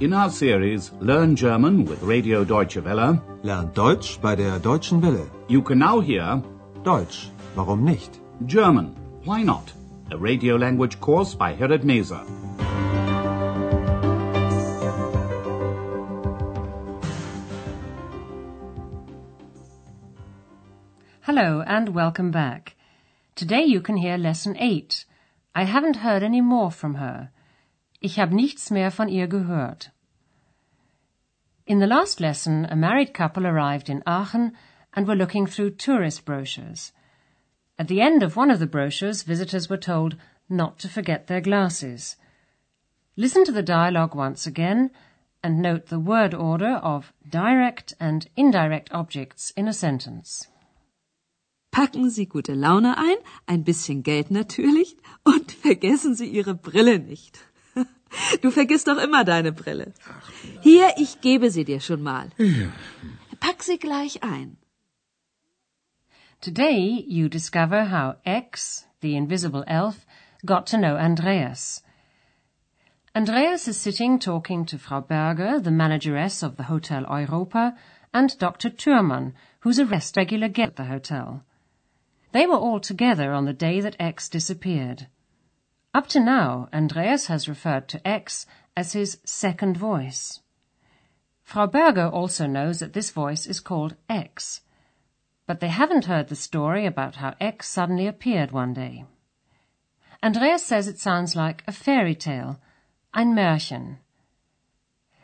In our series Learn German with Radio Deutsche Welle, Lernt Deutsch bei der Deutschen Welle. you can now hear Deutsch, warum nicht? German, Why Not? A radio language course by Herrad Meese. Hello and welcome back. Today you can hear lesson 8. I haven't heard any more from her. Ich habe nichts mehr von ihr gehört. In the last lesson, a married couple arrived in Aachen and were looking through tourist brochures. At the end of one of the brochures, visitors were told not to forget their glasses. Listen to the dialogue once again and note the word order of direct and indirect objects in a sentence. Packen Sie gute Laune ein, ein bisschen Geld natürlich und vergessen Sie Ihre Brille nicht. Du vergisst doch immer deine Brille. Hier, ich gebe sie dir schon mal. Pack sie gleich ein. Today you discover how X, the invisible elf, got to know Andreas. Andreas is sitting talking to Frau Berger, the manageress of the Hotel Europa, and Dr. Thürmann, who's a rest regular guest at the hotel. They were all together on the day that X disappeared. Up to now, Andreas has referred to X as his second voice. Frau Berger also knows that this voice is called X, but they haven't heard the story about how X suddenly appeared one day. Andreas says it sounds like a fairy tale, ein Märchen.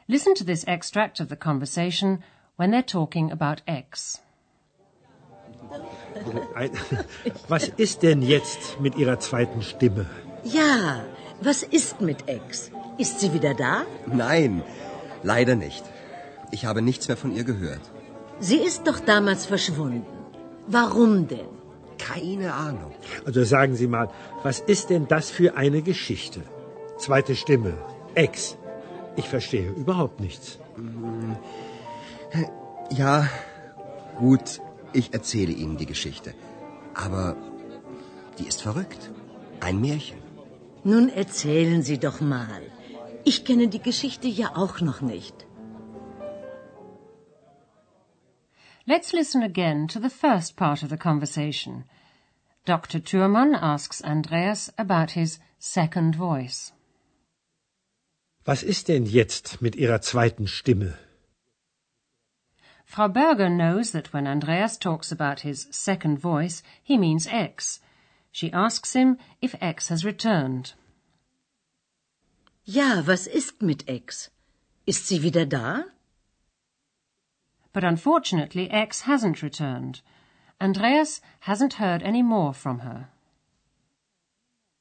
Listen to this extract of the conversation when they're talking about X. Was ist denn jetzt mit Ihrer zweiten Stimme? Ja, was ist mit Ex? Ist sie wieder da? Nein, leider nicht. Ich habe nichts mehr von ihr gehört. Sie ist doch damals verschwunden. Warum denn? Keine Ahnung. Also sagen Sie mal, was ist denn das für eine Geschichte? Zweite Stimme, Ex. Ich verstehe überhaupt nichts. Ja, gut, ich erzähle Ihnen die Geschichte. Aber die ist verrückt. Ein Märchen. Nun erzählen Sie doch mal. Ich kenne die Geschichte ja auch noch nicht. Let's listen again to the first part of the conversation. Dr. Thürmann asks Andreas about his second voice. Was ist denn jetzt mit Ihrer zweiten Stimme? Frau Berger knows that when Andreas talks about his second voice, he means X. She asks him if X has returned. Ja, was ist mit Ex? Ist sie wieder da? But unfortunately, X hasn't returned. Andreas hasn't heard any more from her.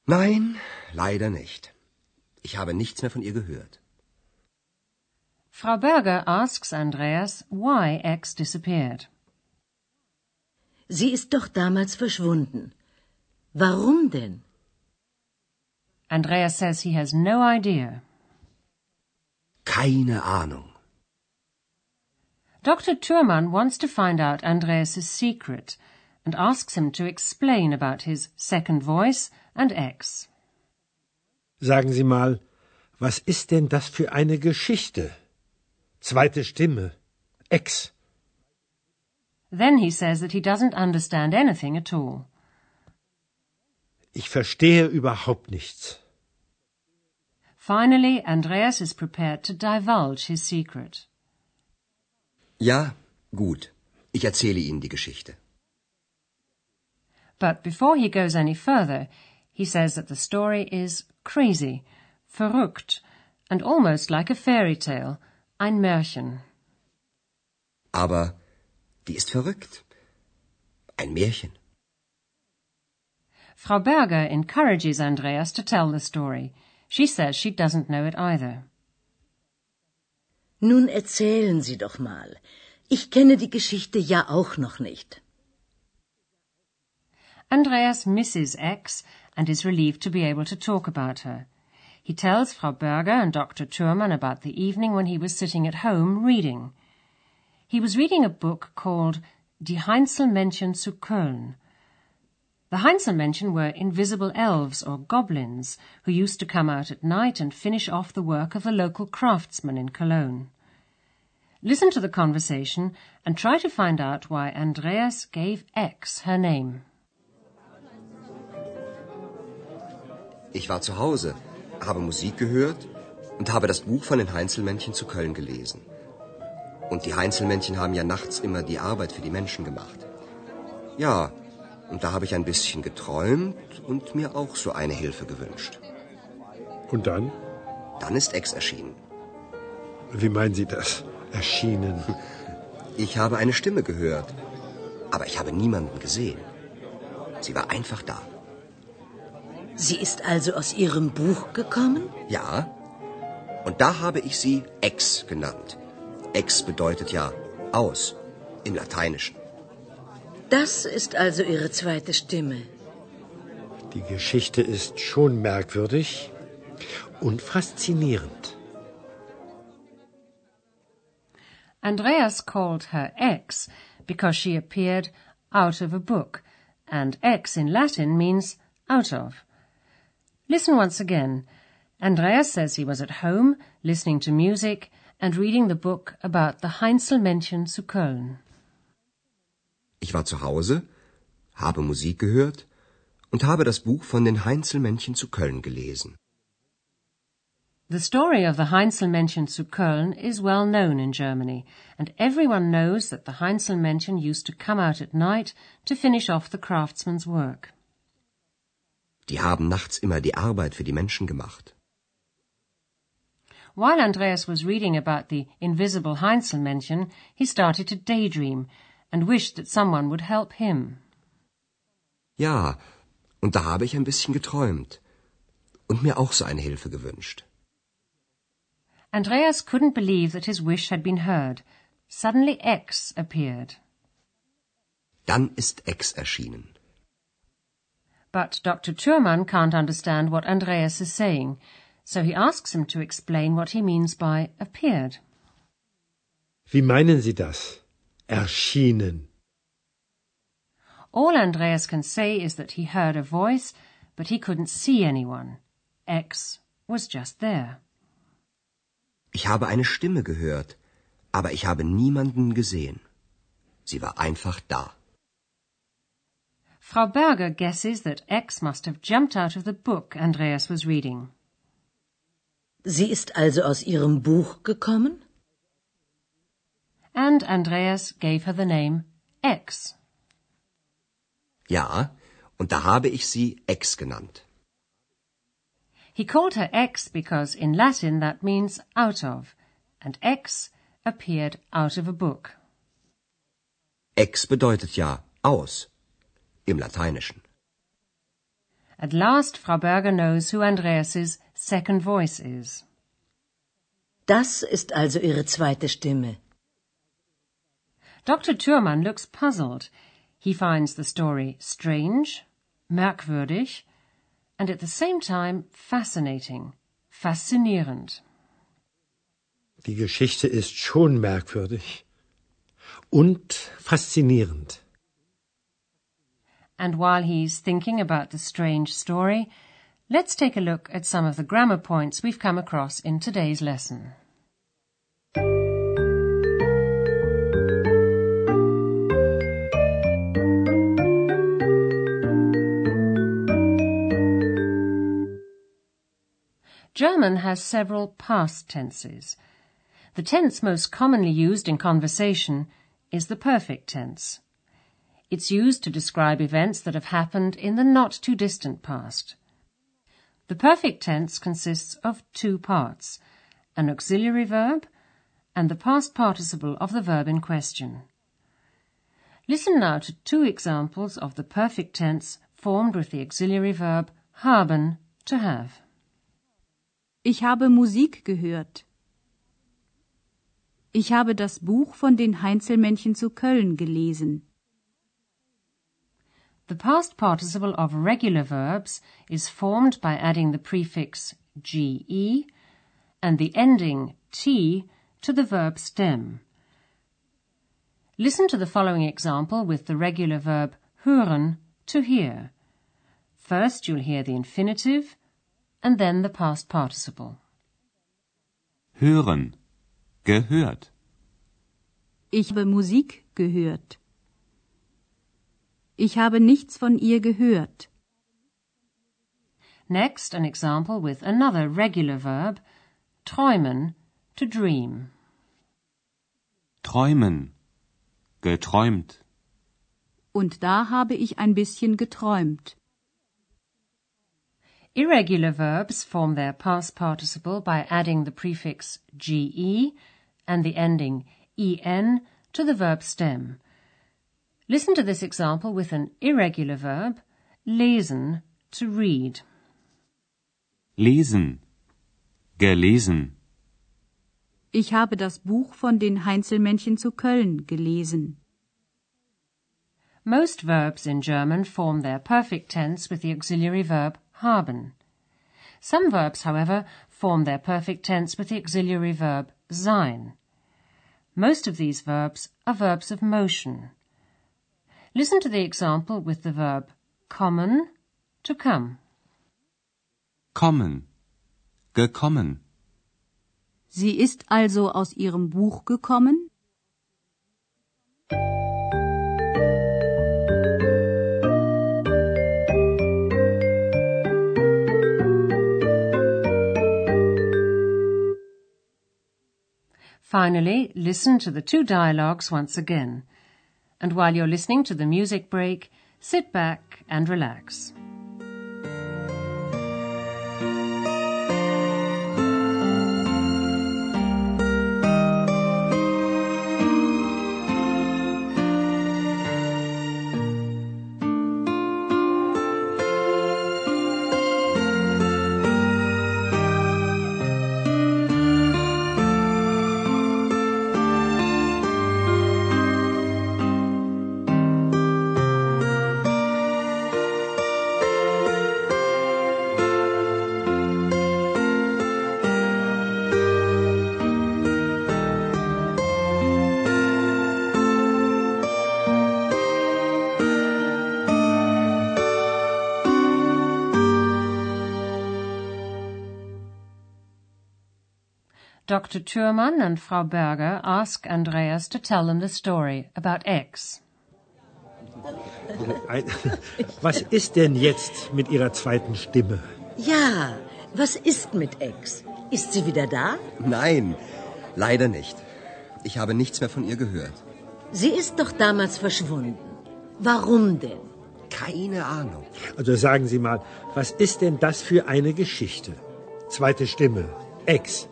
Nein, leider nicht. Ich habe nichts mehr von ihr gehört. Frau Berger asks Andreas why X disappeared. Sie ist doch damals verschwunden. Warum denn? Andreas says he has no idea. Keine Ahnung. Dr. Thürmann wants to find out Andreas's secret and asks him to explain about his second voice and X. Sagen Sie mal, was ist denn das für eine Geschichte? Zweite Stimme, X. Then he says that he doesn't understand anything at all. Ich verstehe überhaupt nichts. Finally, Andreas is prepared to divulge his secret. Ja, gut. Ich erzähle Ihnen die Geschichte. But before he goes any further, he says that the story is crazy, verrückt, and almost like a fairy tale, ein Märchen. Aber die ist verrückt. Ein Märchen. Frau Berger encourages Andreas to tell the story. She says she doesn't know it either. Nun erzählen Sie doch mal. Ich kenne die Geschichte ja auch noch nicht. Andreas misses X and is relieved to be able to talk about her. He tells Frau Berger and Dr. Thürmann about the evening when he was sitting at home reading. He was reading a book called Die Heinzelmännchen zu Köln. The Heinzelmännchen were invisible elves or goblins who used to come out at night and finish off the work of a local craftsman in Cologne. Listen to the conversation and try to find out why Andreas gave X her name. Ich war zu Hause, habe Musik gehört und habe das Buch von den Heinzelmännchen zu Köln gelesen. Und die Heinzelmännchen haben ja nachts immer die Arbeit für die Menschen gemacht. Ja, und da habe ich ein bisschen geträumt und mir auch so eine Hilfe gewünscht. Und dann? Dann ist Ex erschienen. Wie meinen Sie das? Erschienen? Ich habe eine Stimme gehört, aber ich habe niemanden gesehen. Sie war einfach da. Sie ist also aus Ihrem Buch gekommen? Ja. Und da habe ich sie Ex genannt. Ex bedeutet ja aus im Lateinischen. Das ist also Ihre zweite Stimme. Die Geschichte ist schon merkwürdig und faszinierend. Andreas called her X because she appeared out of a book, and X in Latin means out of. Listen once again. Andreas says he was at home, listening to music and reading the book about the Heinzelmännchen zu Köln. Ich war zu Hause, habe Musik gehört und habe das Buch von den Heinzelmännchen zu Köln gelesen. The story of the Heinzelmännchen zu Köln is well known in Germany, and everyone knows that the Heinzelmännchen used to come out at night to finish off the craftsman's work. Die haben nachts immer die Arbeit für die Menschen gemacht. While Andreas was reading about the invisible Heinzelmännchen, he started to daydream and wished that someone would help him. Ja, und da habe ich ein bisschen geträumt und mir auch so eine Hilfe gewünscht. Andreas couldn't believe that his wish had been heard. Suddenly X appeared. Dann ist Ex erschienen. But Dr. Thürmann can't understand what Andreas is saying, so he asks him to explain what he means by appeared. Wie meinen Sie das? Erschienen. All Andreas can say is that he heard a voice, but he couldn't see anyone. X was just there. Ich habe eine Stimme gehört, aber ich habe niemanden gesehen. Sie war einfach da. Frau Berger guesses that X must have jumped out of the book Andreas was reading. Sie ist also aus Ihrem Buch gekommen? And Andreas gave her the name X. Ja, und da habe ich sie Ex genannt. He called her X because in Latin that means out of, and X appeared out of a book. Ex bedeutet ja aus im Lateinischen. At last, Frau Berger knows who Andreas's second voice is. Das ist also Ihre zweite Stimme. Dr. Thürmann looks puzzled. He finds the story strange, merkwürdig, and at the same time fascinating, faszinierend. Die Geschichte ist schon merkwürdig und faszinierend. And while he's thinking about the strange story, let's take a look at some of the grammar points we've come across in today's lesson. Has several past tenses. The tense most commonly used in conversation is the perfect tense. It's used to describe events that have happened in the not too distant past. The perfect tense consists of two parts, an auxiliary verb and the past participle of the verb in question. Listen now to two examples of the perfect tense formed with the auxiliary verb haben, to have. Ich habe Musik gehört. Ich habe das Buch von den Heinzelmännchen zu Köln gelesen. The past participle of regular verbs is formed by adding the prefix ge and the ending t to the verb stem. Listen to the following example with the regular verb hören, to hear. First you'll hear the infinitive and then the past participle. Hören. Gehört. Ich habe Musik gehört. Ich habe nichts von ihr gehört. Next, an example with another regular verb, träumen, to dream. Träumen. Geträumt. Und da habe ich ein bisschen geträumt. Irregular verbs form their past participle by adding the prefix ge and the ending en to the verb stem. Listen to this example with an irregular verb, lesen, to read. Lesen. Gelesen. Ich habe das Buch von den Heinzelmännchen zu Köln gelesen. Most verbs in German form their perfect tense with the auxiliary verb haben. Some verbs, however, form their perfect tense with the auxiliary verb sein. Most of these verbs are verbs of motion. Listen to the example with the verb kommen, to come. Kommen. Gekommen. Sie ist also aus ihrem Buch gekommen? Finally, listen to the two dialogues once again. And while you're listening to the music break, sit back and relax. Dr. Thürmann and Frau Berger ask Andreas to tell them the story about X. Was ist denn jetzt mit Ihrer zweiten Stimme? Ja, was ist mit Ex? Ist sie wieder da? Nein, leider nicht. Ich habe nichts mehr von ihr gehört. Sie ist doch damals verschwunden. Warum denn? Keine Ahnung. Also sagen Sie mal, was ist denn das für eine Geschichte? Zweite Stimme, Ex.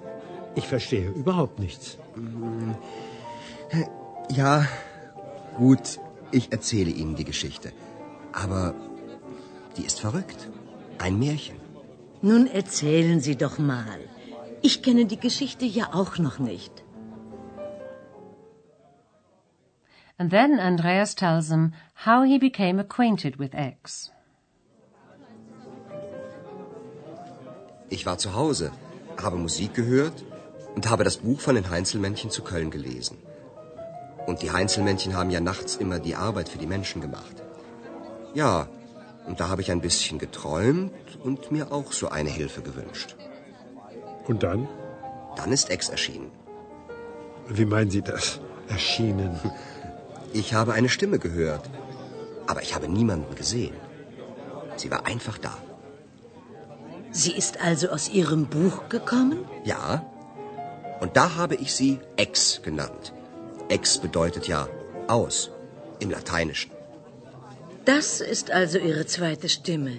Ich verstehe überhaupt nichts. Ja, gut, ich erzähle Ihnen die Geschichte. Aber die ist verrückt. Ein Märchen. Nun erzählen Sie doch mal. Ich kenne die Geschichte ja auch noch nicht. And then Andreas tells them how he became acquainted with X. Ich war zu Hause, habe Musik gehört und habe das Buch von den Heinzelmännchen zu Köln gelesen. Und die Heinzelmännchen haben ja nachts immer die Arbeit für die Menschen gemacht. Ja, und da habe ich ein bisschen geträumt und mir auch so eine Hilfe gewünscht. Und dann? Dann ist Ex erschienen. Wie meinen Sie das? Erschienen. Ich habe eine Stimme gehört, aber ich habe niemanden gesehen. Sie war einfach da. Sie ist also aus Ihrem Buch gekommen? Ja, und da habe ich sie Ex genannt. Ex bedeutet ja aus im Lateinischen. Das ist also Ihre zweite Stimme.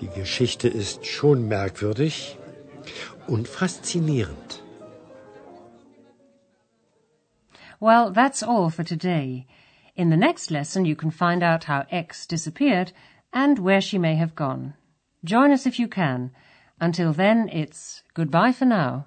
Die Geschichte ist schon merkwürdig und faszinierend. Well, that's all for today. In the next lesson, you can find out how X disappeared and where she may have gone. Join us if you can. Until then, it's goodbye for now.